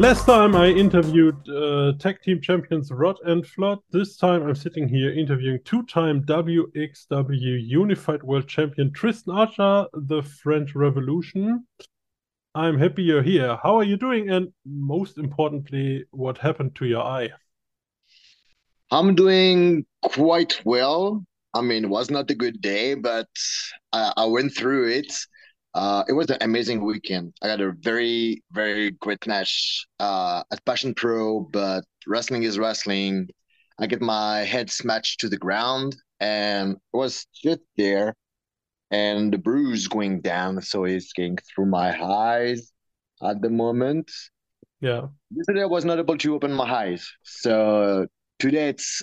Last time I interviewed uh, tag team champions Rott and Flott. This time I'm sitting here interviewing two time WXW Unified World Champion Tristan Archer, the French Revolution. I'm happy you're here. How are you doing? And most importantly, what happened to your eye? I'm doing quite well. I mean, it was not a good day, but I, I went through it. Uh, it was an amazing weekend. I got a very, very great match uh, at Passion Pro, but wrestling is wrestling. I get my head smashed to the ground and it was just there. And the bruise going down, so it's getting through my eyes at the moment. Yeah. Yesterday I was not able to open my eyes. So today it's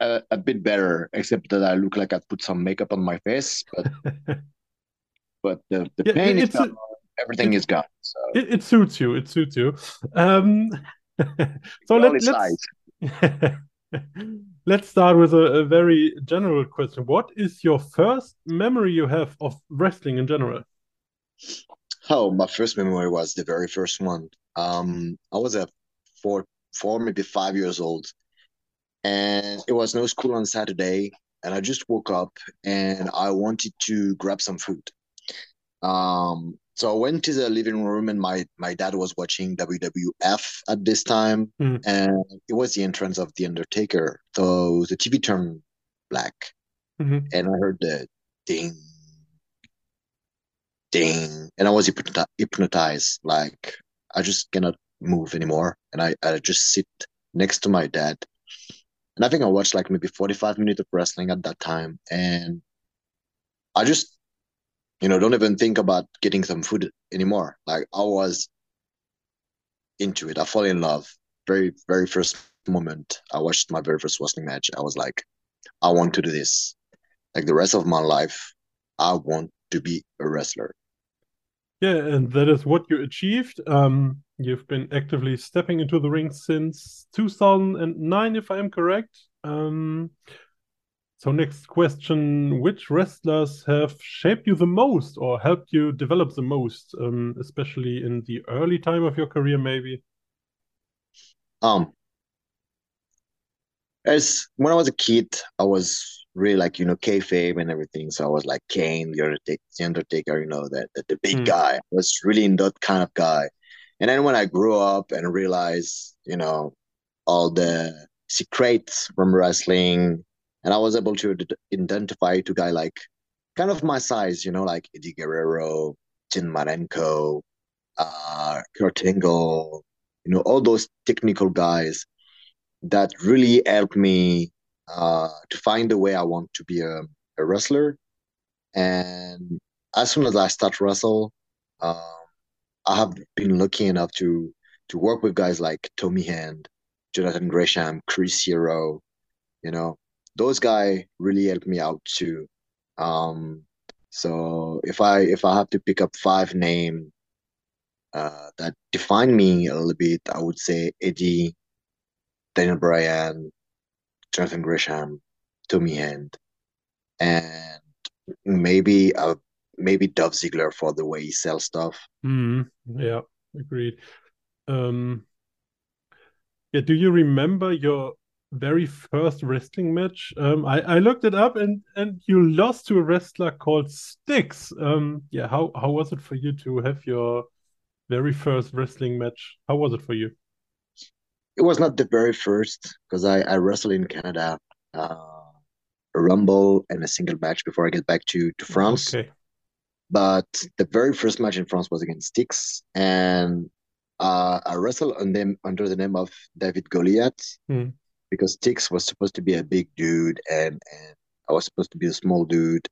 a, a bit better, except that I look like I put some makeup on my face. But but the, the yeah, pain is gone. A, everything is gone. So it, it, suits you. It suits you. Um, so let, let's let's start with a, a, very general question. What is your first memory you have of wrestling in general? Oh, my first memory was the very first one. Um, I was a four, four, maybe five years old, and it was no school on Saturday. And I just woke up and I wanted to grab some food. Um, so I went to the living room and my my dad was watching WWF at this time, mm. and it was the entrance of the Undertaker. So the TV turned black, mm-hmm. and I heard the ding, ding, and I was hypnotized. Like I just cannot move anymore, and I I just sit next to my dad, and I think I watched like maybe forty five minutes of wrestling at that time, and I just you know, don't even think about getting some food anymore. Like I was into it. I fall in love. Very, very first moment I watched my very first wrestling match, I was like, I want to do this. Like the rest of my life, I want to be a wrestler. Yeah, and that is what you achieved. Um, you've been actively stepping into the ring since 2009, if I am correct. Um, so next question, which wrestlers have shaped you the most or helped you develop the most, um, especially in the early time of your career, maybe? Um, as when I was a kid, I was really like, you know, kayfabe and everything. So I was like Kane, the Undertaker, the Undertaker you know, that the, the, big mm. guy. I was really in that kind of guy. And then when I grew up and realized, you know, all the secrets from wrestling, and I was able to identify to guy like kind of my size, you know, like Eddie Guerrero, Dean Malenko, uh, Kurt Angle, you know, all those technical guys that really helped me uh, to find the way I want to be a, a wrestler. And as soon as I start wrestle, um, I have been lucky enough to to work with guys like Tommy End, Jonathan Gresham, Chris Hero, you know, those guys really helped me out too. Um, so if I if I have to pick up five name uh, that define me a little bit, I would say Eddie, Daniel Bryan, Jonathan Gresham, Tommy End, and maybe uh maybe Dolph Ziggler for the way he sells stuff. Mm, yeah, agreed. Um, yeah, do you remember your very first wrestling match. Um, I, I looked it up and and you lost to a wrestler called Styx. Um, yeah, how how was it for you to have your very first wrestling match? How was it for you? It was not the very first because I I wrestled in Canada, uh, a rumble and a single match before I get back to to France. Okay. But the very first match in France was against Styx, and uh, I wrestled on them under the name of David Goliath. Hmm because Styx was supposed to be a big dude and and I was supposed to be a small dude,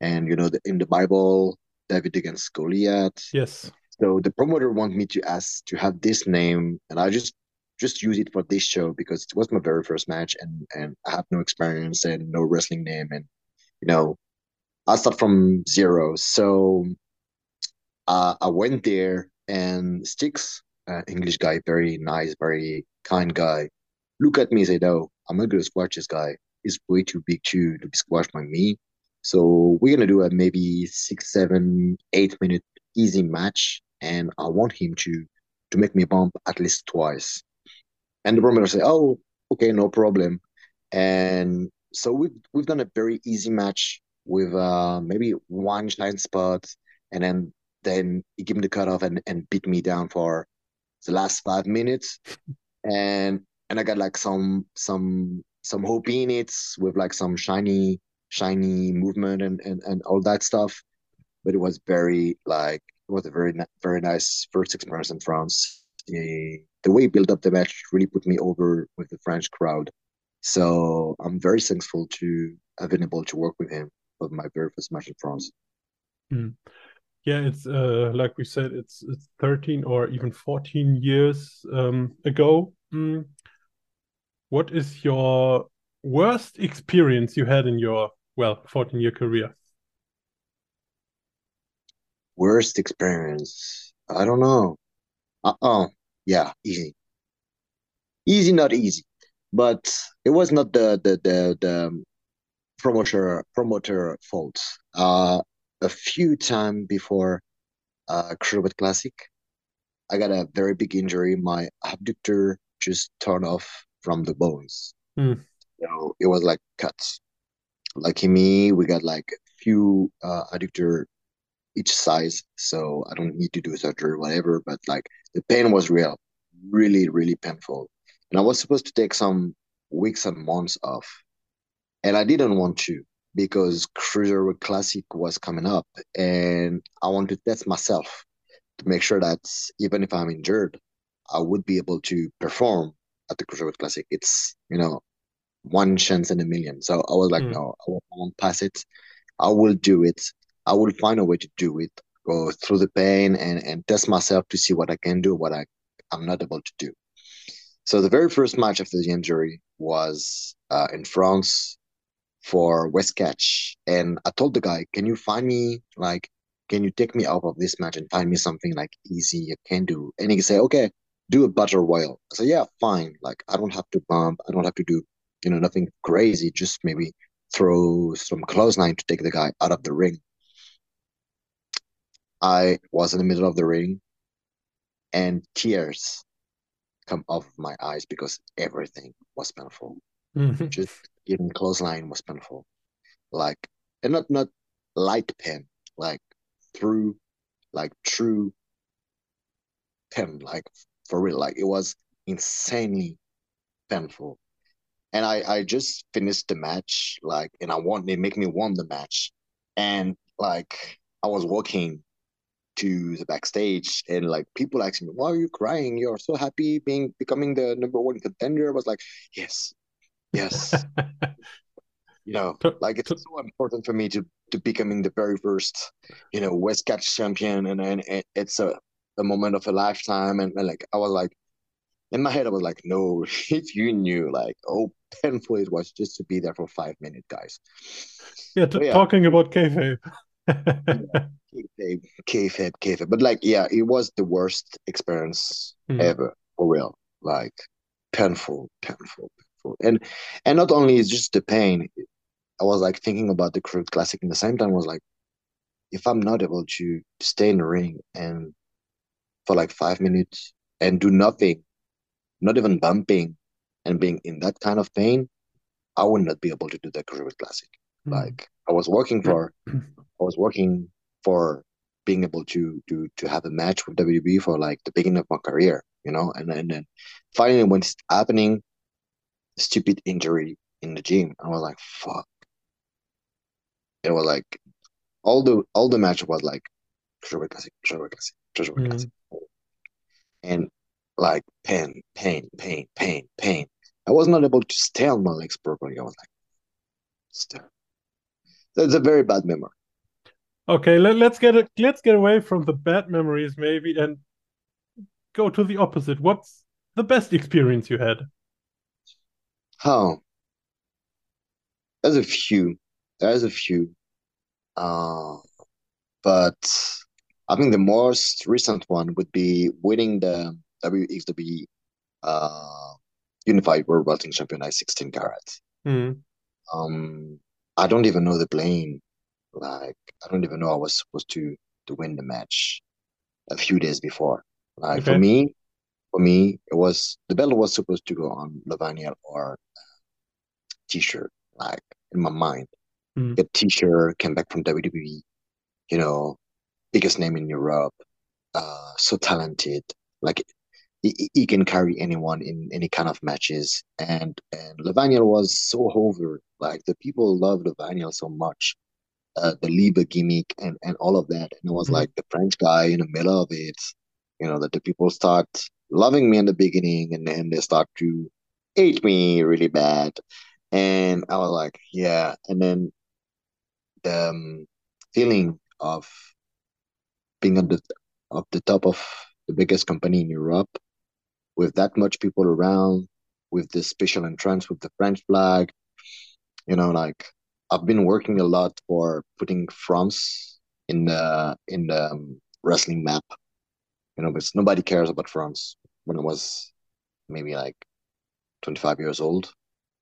and you know the, in the Bible David against Goliath. Yes. So the promoter wanted me to ask to have this name, and I just just use it for this show because it was my very first match, and and I have no experience and no wrestling name, and you know I start from zero. So uh, I went there, and Styx, uh, English guy, very nice, very kind guy look at me and say, no, I'm not to squash this guy. He's way too big to, to be squashed by me. So we're going to do a maybe six, seven, eight minute easy match. And I want him to to make me bump at least twice. And the promoter said, "Oh, okay, no problem." And so we've we've done a very easy match with uh, maybe one shine spot, and then then he gave me the cutoff and and beat me down for the last five minutes, and and I got like some some some hope in it with like some shiny shiny movement and and, and all that stuff. But it was very like it was a very very nice first experience in France. The, the way he built up the match really put me over with the French crowd. So I'm very thankful to have been able to work with him for my very first match in France. Mm. Yeah, it's uh, like we said, it's it's 13 or even 14 years um, ago. Mm. What is your worst experience you had in your well 14 year career? Worst experience? I don't know. Uh oh, yeah, easy. Easy, not easy but it was not the the the, the promoter promoter fault. Uh, a few time before uh, Cruiserweight Classic, I got a very big injury. My abductor just torn off from the bones. Mm. So it was like cuts. Lucky me, we got like a few uh, adductor each size, so I don't need to do surgery, whatever. But like the pain was real, really, really painful and I was supposed to take some weeks and months off, and I didn't want to because Cruiserweight Classic was coming up, and I wanted to test myself to make sure that even if I'm injured, I would be able to perform at the Cruiserweight Classic. It's you know one chance in a million. So I was like, mm. no, I won't pass it. I will do it. I will find a way to do it. Go through the pain and and test myself to see what I can do, what I I'm not able to do. So the very first match after the injury was uh, in France for West Catch, and I told the guy, "Can you find me like, can you take me out of this match and find me something like easy I can do?" And he said, "Okay, do a battle royal." I said, "Yeah, fine. Like I don't have to bump, I don't have to do, you know, nothing crazy. Just maybe throw some clothesline to take the guy out of the ring." I was in the middle of the ring, and tears come off my eyes because everything was painful. Mm-hmm. Just even clothesline was painful. Like and not not light pain, like through like true pain, like for real. Like it was insanely painful. And I, I just finished the match, like and I won they make me won the match. And like I was walking to the backstage and like people asking me, Why are you crying? You're so happy being becoming the number one contender. I was like, Yes, yes. you know, like it's so important for me to to becoming the very first, you know, Westcatch champion and and it's a, a moment of a lifetime and, and like I was like in my head I was like, No, if you knew like oh painful it was just to be there for five minutes, guys. Yeah, t- yeah. talking about kayfabe. yeah kayfabe, kayfabe, kayfabe. But like, yeah, it was the worst experience mm. ever for real. Like, painful, painful, painful. And and not only is just the pain. I was like thinking about the Crew Classic in the same time. Was like, if I'm not able to stay in the ring and for like five minutes and do nothing, not even bumping, and being in that kind of pain, I would not be able to do the Crew Classic. Mm. Like I was working for, I was working for being able to to to have a match with WB for like the beginning of my career, you know, and and then finally when it's happening, stupid injury in the gym, I was like, fuck. It was like all the all the match was like cruiser classic, cruiser classic, treasure mm. classic, and like pain, pain, pain, pain, pain. I was not able to stay on my legs properly. I was like, still. That's a very bad memory. Okay, let, let's get it. Let's get away from the bad memories, maybe, and go to the opposite. What's the best experience you had? Oh, there's a few. There's a few. Uh, but I think the most recent one would be winning the WXW uh, Unified World Wrestling Champion at 16 carat. Mm. Um, I don't even know the plane like I don't even know I was supposed to to win the match a few days before. Like okay. for me, for me, it was the belt was supposed to go on Levaniel or uh, T-shirt, like in my mind. Mm. Get T-shirt, came back from WWE, you know, biggest name in Europe, uh, so talented. Like he, he can carry anyone in any kind of matches. And and Levaniel was so over. Like the people loved Levaniel so much. Uh, the Liebe gimmick and, and all of that. And it was Mhm. like the French guy in the middle of it, you know, that the people start loving me in the beginning and then they start to hate me really bad. And I was like, yeah. And then the um, feeling of being at the of the top of the biggest company in Europe with that much people around, with the special entrance with the French flag, you know, like I've been working a lot for putting France in the in the um, wrestling map, you know, because nobody cares about France when I was maybe like 25 years old.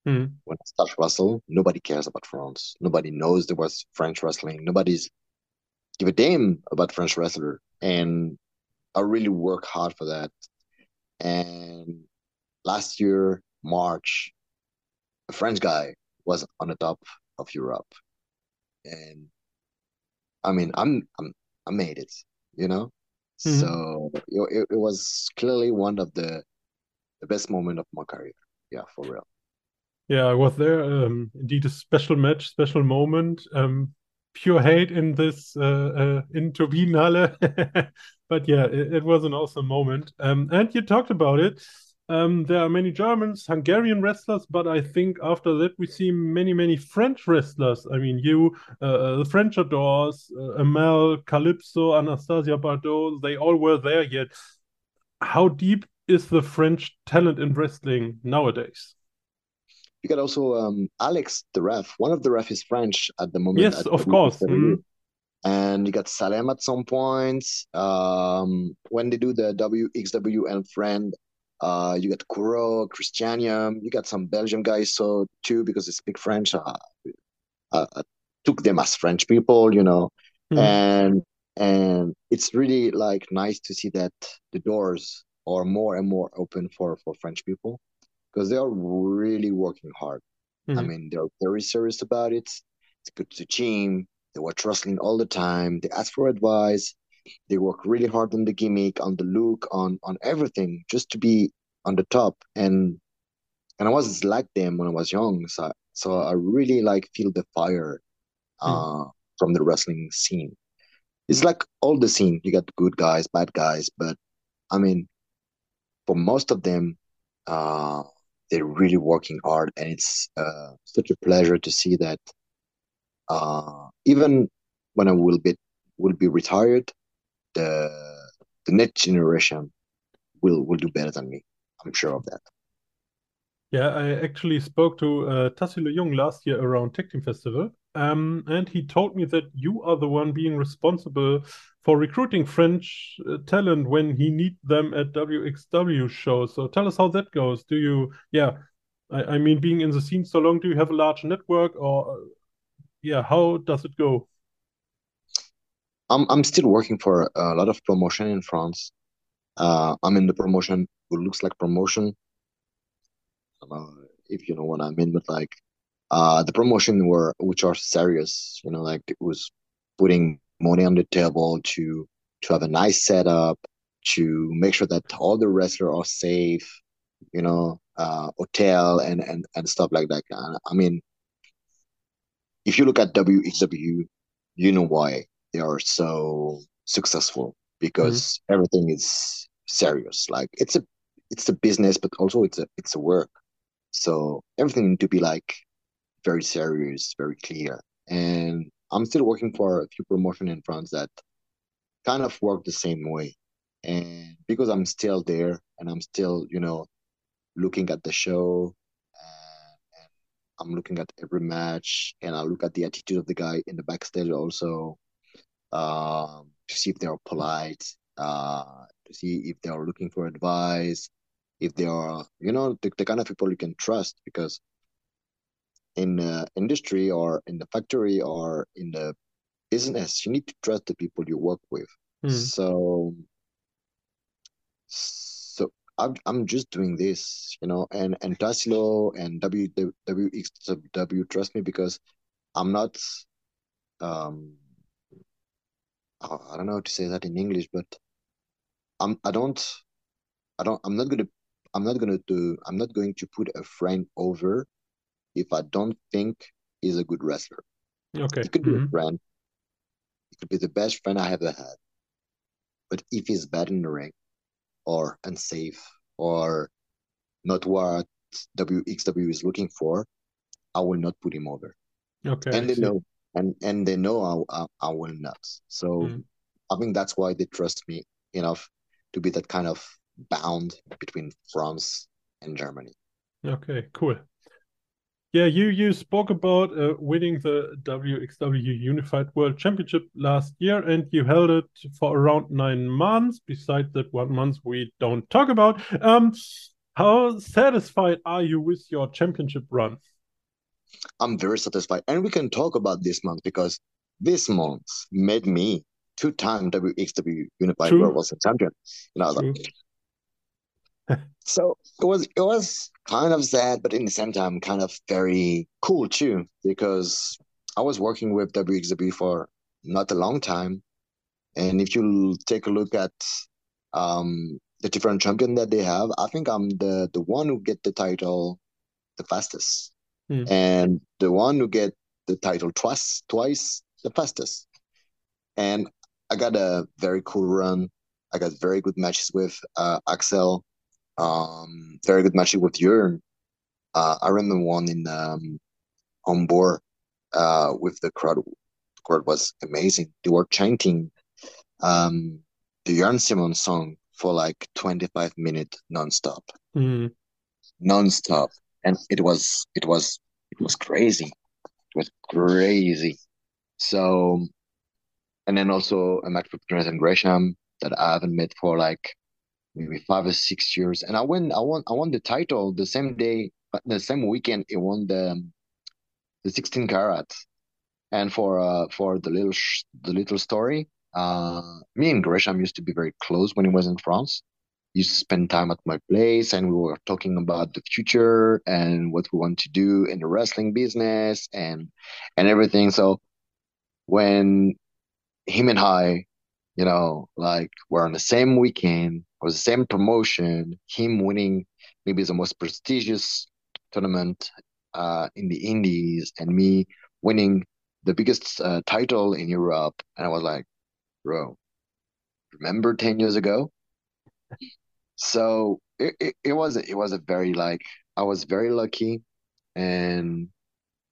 Mhm. When I started wrestle, nobody cares about France. Nobody knows there was French wrestling. Nobody's give a damn about French wrestler. And I really work hard for that. And last year, March, a French guy was on the top of Europe. And I mean, I'm I'm I made it, you know? Mhm. So it, it, it was clearly one of the the best moment of my career. Yeah, for real. Yeah, I was there. Um, indeed, a special match, special moment. Um, pure hate in this uh, uh, in but yeah, it, it was an awesome moment. Um, and you talked about it. Um, there are many Germans, Hungarian wrestlers, but I think after that we see many, many French wrestlers. I mean, you, uh, uh, the French Adores, uh, Amel, Calypso, Anastasia Bardot, they all were there yet. How deep is the French talent in wrestling nowadays? You got also um Alex, the ref. One of the ref is French at the moment. Yes, of course. Mhm. And you got Salem at some points. Um, when they do the WXW and friend, uh, you got Kuro, Christianium. You got some Belgian guys so too because they speak French. Uh, uh, I took them as French people, you know, Mhm. and and it's really like nice to see that the doors are more and more open for for French people because they are really working hard. I Mhm. mean, they're very serious about it. It's good to gym. They watch wrestling all the time. They ask for advice. They work really hard on the gimmick, on the look, on on everything, just to be on the top. And and I was like them when I was young, so so I really like feel the fire uh from the wrestling scene. It's like all the scene. You got good guys, bad guys, but I mean, for most of them, uh, they're really working hard, and it's uh, such a pleasure to see that. Uh, even when I will be will be retired, the the next generation will will do better than me. I'm sure of that. Yeah, I actually spoke to uh, Tassilo Jung last year around Tag Team Festival, um, and he told me that you are the one being responsible for recruiting French uh, talent when he need them at WXW shows. So tell us how that goes. Do you, yeah, I, I mean, being in the scene so long, do you have a large network, or uh, yeah, how does it go? I'm I'm still working for a lot of promotion in France. Uh, I'm in the promotion who looks like promotion. Know if you know what I mean, but like uh the promotion were which are serious, you know, like it was putting money on the table to to have a nice setup, to make sure that all the wrestlers are safe, you know, uh hotel and and and stuff like that. I mean, if you look at WXW, you know why they are so successful because everything is serious. Like it's a it's a business, but also it's a it's a work. So everything to be like very serious, very clear. And I'm still working for a few promotion in France that kind of work the same way. And because I'm still there and I'm still, you know, looking at the show and, I'm looking at every match and I look at the attitude of the guy in the backstage also um, to see if they are polite, uh, to see if they are looking for advice, if they are, you know, the, the kind of people you can trust because in the industry or in the factory or in the business, you need to trust the people you work with. Hmm. So, so I'm, I'm just doing this, you know, and and Tassilo and W WXW trust me because I'm not um I don't know how to say that in English, but I'm I don't I don't I'm not gonna I'm not gonna do I'm not going to put a friend over if I don't think he's a good wrestler. Okay. He could be Mhm. a friend. He could be the best friend I ever had. But if he's bad in the ring or unsafe or not what WXW is looking for, I will not put him over. Okay. And they know and and they know I, I, I will not. So Mm. I think that's why they trust me enough to be that kind of bound between France and Germany. Okay, cool. Yeah, you you spoke about uh, winning the WXW Unified World Championship last year, and you held it for around nine months. Besides that one month we don't talk about. Um, how satisfied are you with your championship run? I'm very satisfied. And we can talk about this month because this month made me two-time WXW Unified True. World Wrestling Champion. You know, True. So it was it was kind of sad, but in the same time, kind of very cool too, because I was working with WXW for not a long time, and if you take a look at um, the different champion that they have, I think I'm the the one who get the title the fastest, Hmm. and the one who get the title twice twice the fastest, and I got a very cool run. I got very good matches with uh, Axel um, very good matches with Jurn. Uh, I remember one in um, on board uh, with the crowd. The crowd was amazing. They were chanting um, the Jurn Simon song for like 25 minutes nonstop, Mm. nonstop, and it was it was it was crazy. It was crazy. So, and then also a match with Jonathan Gresham that I haven't met for like maybe five or six years. And I won, I won, I won the title the same day, the same weekend. It won the the 16 carat. And for uh for the little sh- the little story, uh, me and Gresham used to be very close when he was in France. He used to spend time at my place, and we were talking about the future and what we want to do in the wrestling business and and everything. So when him and I, you know, like we're on the same weekend, was the same promotion, him winning maybe the most prestigious tournament uh, in the Indies, and me winning the biggest uh, title in Europe. And I was like, bro, remember 10 years ago? So it, it, it was it was a very like I was very lucky and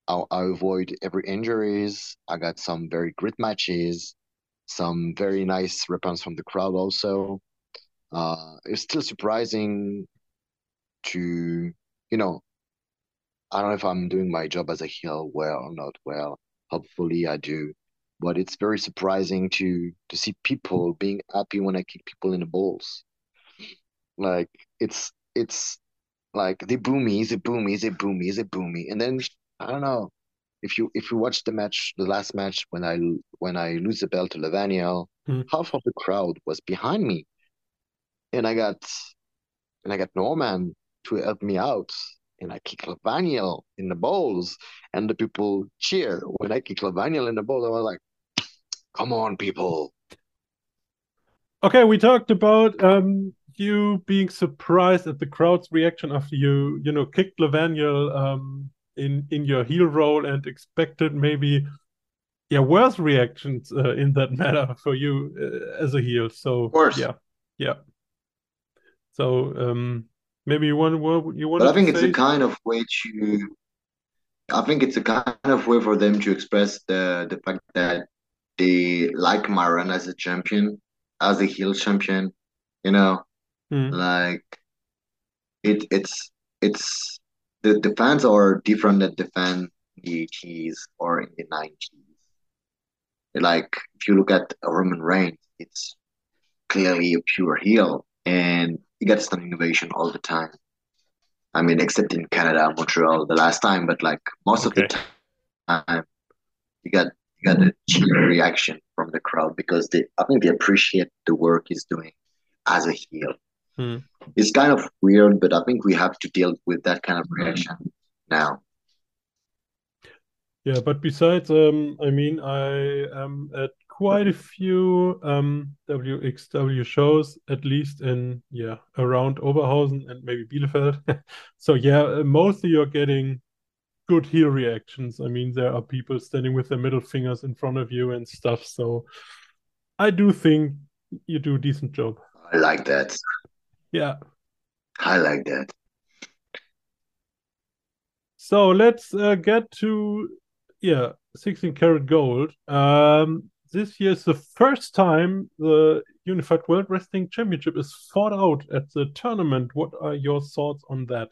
I, I avoid every injuries. I got some very great matches, some very nice response from the crowd also. Uh, it's still surprising to, you know, I don't know if I'm doing my job as a heel well or not well. Hopefully I do. But it's very surprising to to see people being happy when I kick people in the balls. Like it's it's like they boo me, they boo me, they boo me, they boo me. And then I don't know if you if you watch the match, the last match when I when I lose the belt to Levaniel, Hmm. half of the crowd was behind me, and I got and I got Norman to help me out, and I kick Levaniel in the balls, and the people cheer when I kick Levaniel in the balls. I was like, "Come on, people!" Okay, we talked about um, you being surprised at the crowd's reaction after you, you know, kicked Levaniel um, in in your heel role and expected maybe, yeah, worse reactions uh, in that matter for you uh, as a heel. So, Of course. yeah, yeah. So, um, maybe you want you But I think to it's a kind of way to. I think it's a kind of way for them to express the the fact that they like my run as a champion, as a heel champion. You know, Hmm, like it it's it's the the fans are different than the fan in the 80s or in the 90s. Like if you look at Roman Reigns, it's clearly a pure heel, and he gets standing innovation all the time. I mean, except in Canada, Montreal, the last time, but like most of the time, you got you got a cheer reaction from the crowd because they, I think they appreciate the work he's doing as a heel. Mm. It's kind of weird, but I think we have to deal with that kind of reaction now. Yeah, but besides, um, I mean, I am at quite a few um, WXW shows, at least in yeah around Oberhausen and maybe Bielefeld. so yeah, mostly you're getting good heel reactions. I mean, there are people standing with their middle fingers in front of you and stuff. So I do think you do a decent job. I like that. Yeah. I like that. So let's uh, get to yeah, 16 carat gold. Um, this year is the first time the Unified World Wrestling Championship is fought out at the tournament. What are your thoughts on that?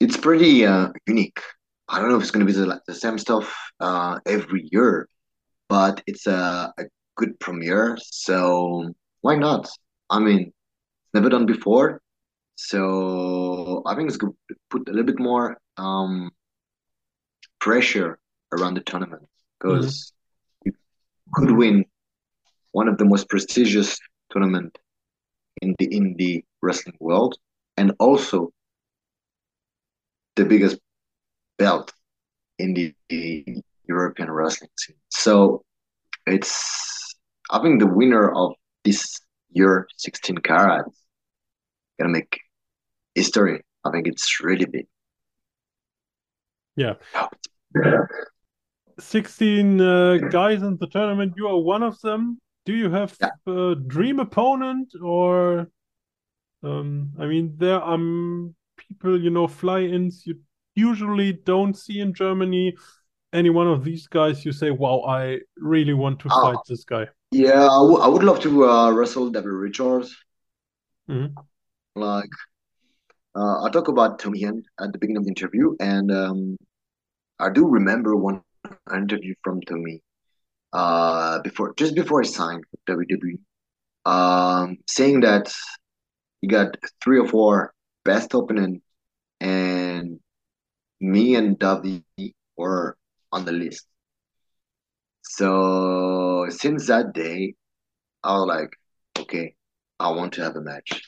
It's pretty uh, unique. I don't know if it's going to be the, the same stuff uh, every year, but it's a, a good premiere. So why not? I mean, it's never done before. So I think it's good to put a little bit more um, pressure around the tournament because mm-hmm. you could win one of the most prestigious tournament in the indie wrestling world and also the biggest belt in the, the European wrestling scene. So it's I think the winner of this year 16 carats gonna make history. I think it's really big. Yeah. 16 uh, guys in the tournament. You are one of them. Do you have yeah. a dream opponent or um I mean there are people, you know, fly-ins you usually don't see in Germany. Any one of these guys you say, wow, I really want to uh, fight this guy. Yeah, I, would love to uh, wrestle Davey Richards. Mm-hmm. Like, uh, I talk about Tommy End at the beginning of the interview, and um, I do remember one interview from Tommy uh, before just before I signed with WWE, um, saying that he got three or four best opening, and me and Davey were on the list. So since that day, I was like, okay, I want to have a match,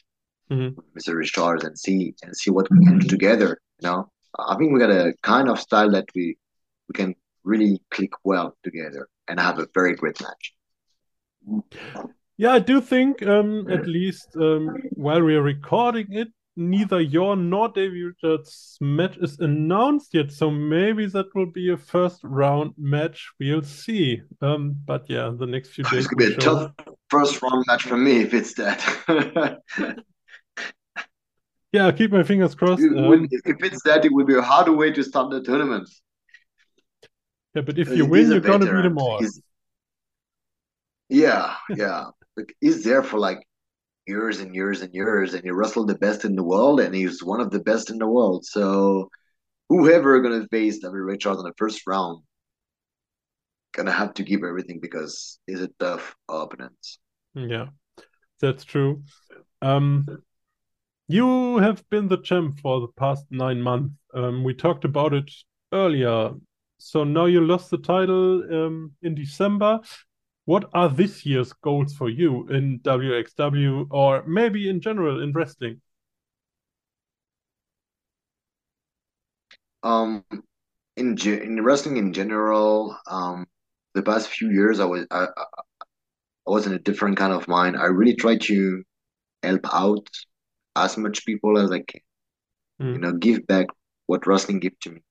mm-hmm. Mr. Richards, and see and see what we can do together. You know, I think we got a kind of style that we we can really click well together and have a very great match. Yeah, I do think um, at least um, while we are recording it, neither your nor Davey Richards match is announced yet, so maybe that will be a first round match. We'll see. Um, but yeah, the next few days. It's gonna be a show. tough first round match for me if it's that. Yeah, I'll keep my fingers crossed. Um, if it's that, it would be a harder way to start the tournament. Yeah, but if you win, you're gonna beat them all. Yeah, yeah. like, he's there for like years and years and years, and he wrestled the best in the world, and he's one of the best in the world. So, whoever gonna face Davey Richards in the first round, gonna have to give everything because he's a tough opponent. Yeah, that's true. Um, you have been the champ for the past nine months. Um, we talked about it earlier. So now you lost the title um, in December. What are this year's goals for you in WXW or maybe in general in wrestling? Um, in in wrestling in general, um, the past few years I was I, I was in a different kind of mind. I really tried to help out as much people as I can. Mm. You know, give back what wrestling gave to me.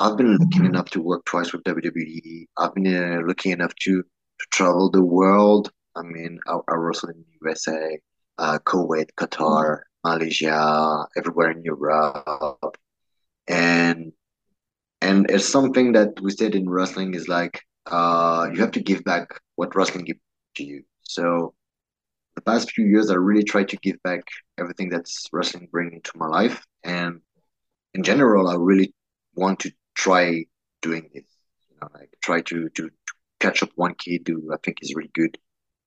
I've been lucky enough to work twice with WWE. I've been uh, lucky enough to, to travel the world. I mean, I, I wrestled in the USA, uh, Kuwait, Qatar, Malaysia, everywhere in Europe, and and it's something that we said in wrestling is like uh, you have to give back what wrestling gives to you. So the past few years, I really tried to give back everything that's wrestling bringing to my life. And in general, I really want to try doing this. You know, like try to, to, to catch up one kid who I think is really good,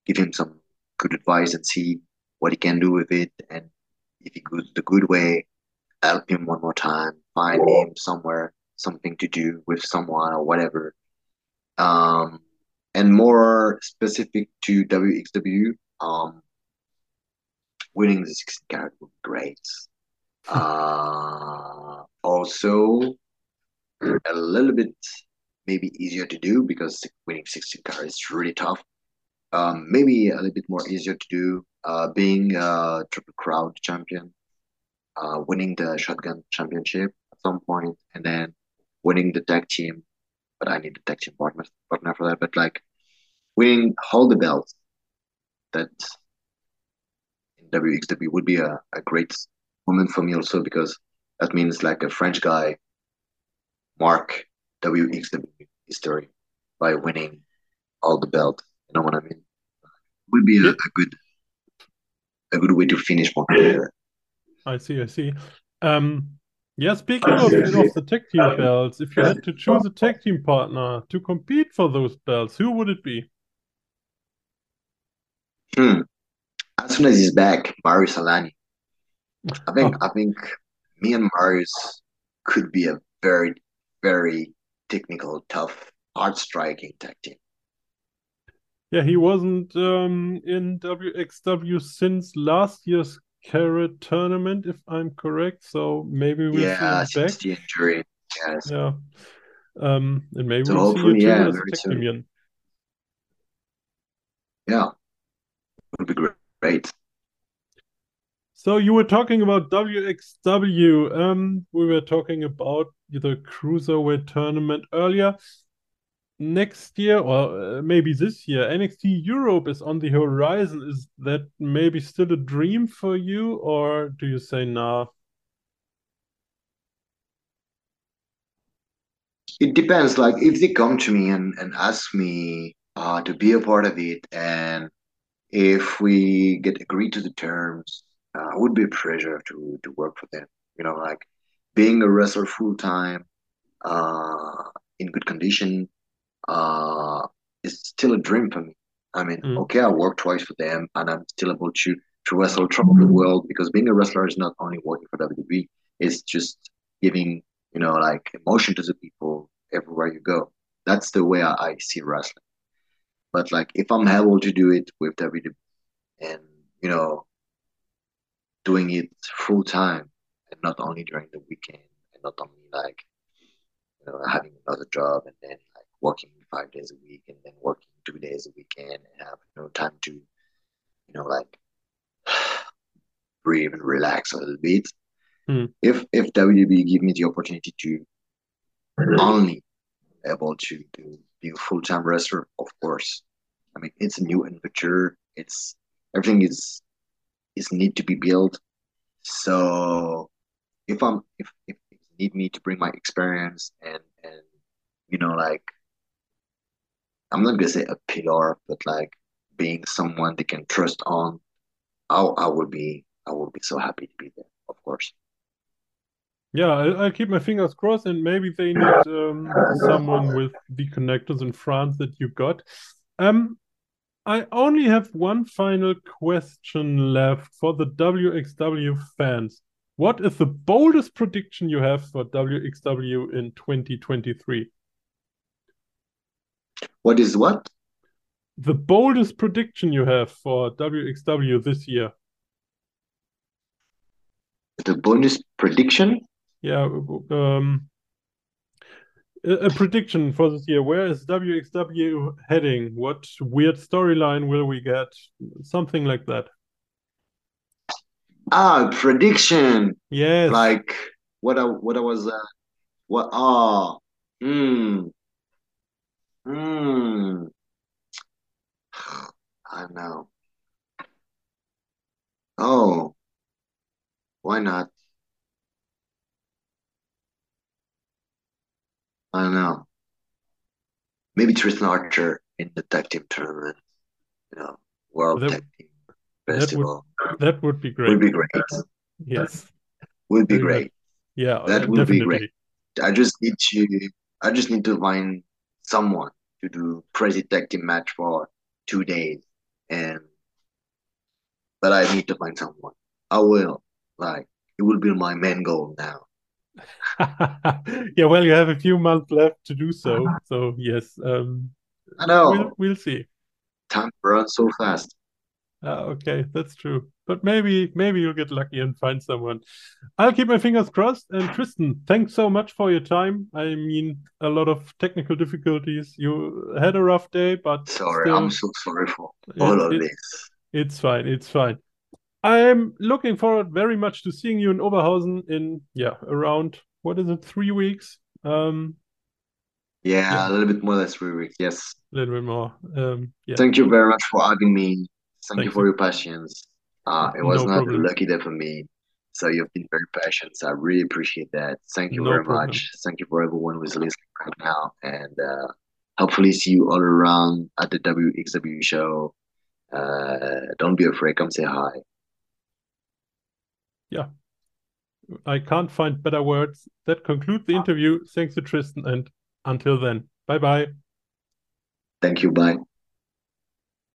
give him some good advice and see what he can do with it. And if he goes the good way, help him one more time, find him somewhere, something to do with someone or whatever. Um, and more specific to WXW, um, winning the 16 carat would be great. uh, also, a little bit maybe easier to do because winning 16 carat is really tough. Um, maybe a little bit more easier to do uh, being a triple crown champion, uh, winning the shotgun championship at some point, and then winning the tag team. But I need the tag team partner, partner for that. But like winning all the belts, that in WXW would be a, a great moment for me also because that means like a French guy mark WXW history by winning all the belts. You know what I mean? Would be a, a good a good way to finish my career. I see, I see. Um, yeah, speaking of, of the tag team belts, if you had to choose a tag team partner to compete for those belts, who would it be? Hmm. As soon as he's back, Marius Al-Ani. I think oh. I think me and Marius could be a very, very technical, tough, hard striking tag team. Yeah, he wasn't um, in WXW since last year's Carat tournament, if I'm correct. So maybe we'll yeah, see him back. the injury. Yes. Yeah. Um, and maybe so we'll see you yeah, as a soon. Yeah, would be great. So you were talking about WXW. Um, we were talking about the cruiserweight tournament earlier. Next year or uh, maybe this year NXT Europe is on the horizon. Is that maybe still a dream for you or do you say nah it depends. Like if they come to me and, and ask me uh, to be a part of it and if we get agreed to the terms uh, it would be a pleasure to to work for them you know like being a wrestler full time uh, in good condition uh, is still a dream for me. I mean, mm. okay, I work twice for them, and I'm still able to to wrestle travel the world because being a wrestler is not only working for WWE; it's just giving you know like emotion to the people everywhere you go. That's the way I, I see wrestling. But like, if I'm able to do it with WWE, and you know, doing it full time and not only during the weekend, and not only like you know having another job and then like working five days a week and then working two days a weekend and have no time to, you know, like breathe and relax a little bit. Hmm. If if WB give me the opportunity to only able to do being full time wrestler, of course. I mean, it's a new adventure. It's everything is is need to be built. So if I'm if if need me to bring my experience and and you know like I'm not gonna say a pillar, but like being someone they can trust on. I I would be I would be so happy to be there, of course. Yeah, I, will keep my fingers crossed, and maybe they need um, someone with the connectors in France that you got. Um, I only have one final question left for the WXW fans. What is the boldest prediction you have for WXW in 2023? What is what? The boldest prediction you have for WXW this year. The bonus prediction? Yeah, um, a, prediction for this year. Where is WXW heading? What weird storyline will we get? Something like that. Ah, prediction. Yes. Like what I what I was uh, what ah hmm Hmm. I know. Oh, why not? I don't know. Maybe Tristan Archer in the tag team tournament. You know, World That- Tag Team That would Festival that would be great. would be great. Yes. Would be great. Yeah, That would be great. I just need to. I just need to find someone to do crazy tag team match for two days, and but I need to find someone. I will. Like it will be my main goal now. yeah, well, you have a few months left to do so. So yes, um, I know. We'll, we'll see. Time runs so fast. Uh, okay, that's true. but maybe maybe you'll get lucky and find someone. I'll keep my fingers crossed. And Tristan, thanks so much for your time. I mean, a lot of technical difficulties. You had a rough day, but sorry, still, I'm so sorry for all it, of it, this. It's fine. It's fine. I'm looking forward very much to seeing you in Oberhausen in yeah around what is it three weeks. Um, yeah, yeah, a little bit more than three weeks. Yes, a little bit more. Um, yeah. Thank you very much for having me. Thank, you for you. your patience. Uh, it was no not problem. a lucky day for me. So you've been very patient. So I really appreciate that. Thank you no very problem. much. Thank you for everyone who's listening right now. And uh, hopefully see you all around at the WXW show. Uh, don't be afraid. Come say hi. Yeah. I can't find better words. That concludes the ah. interview. Thanks to Tristan. And until then, bye bye. Thank you. Bye.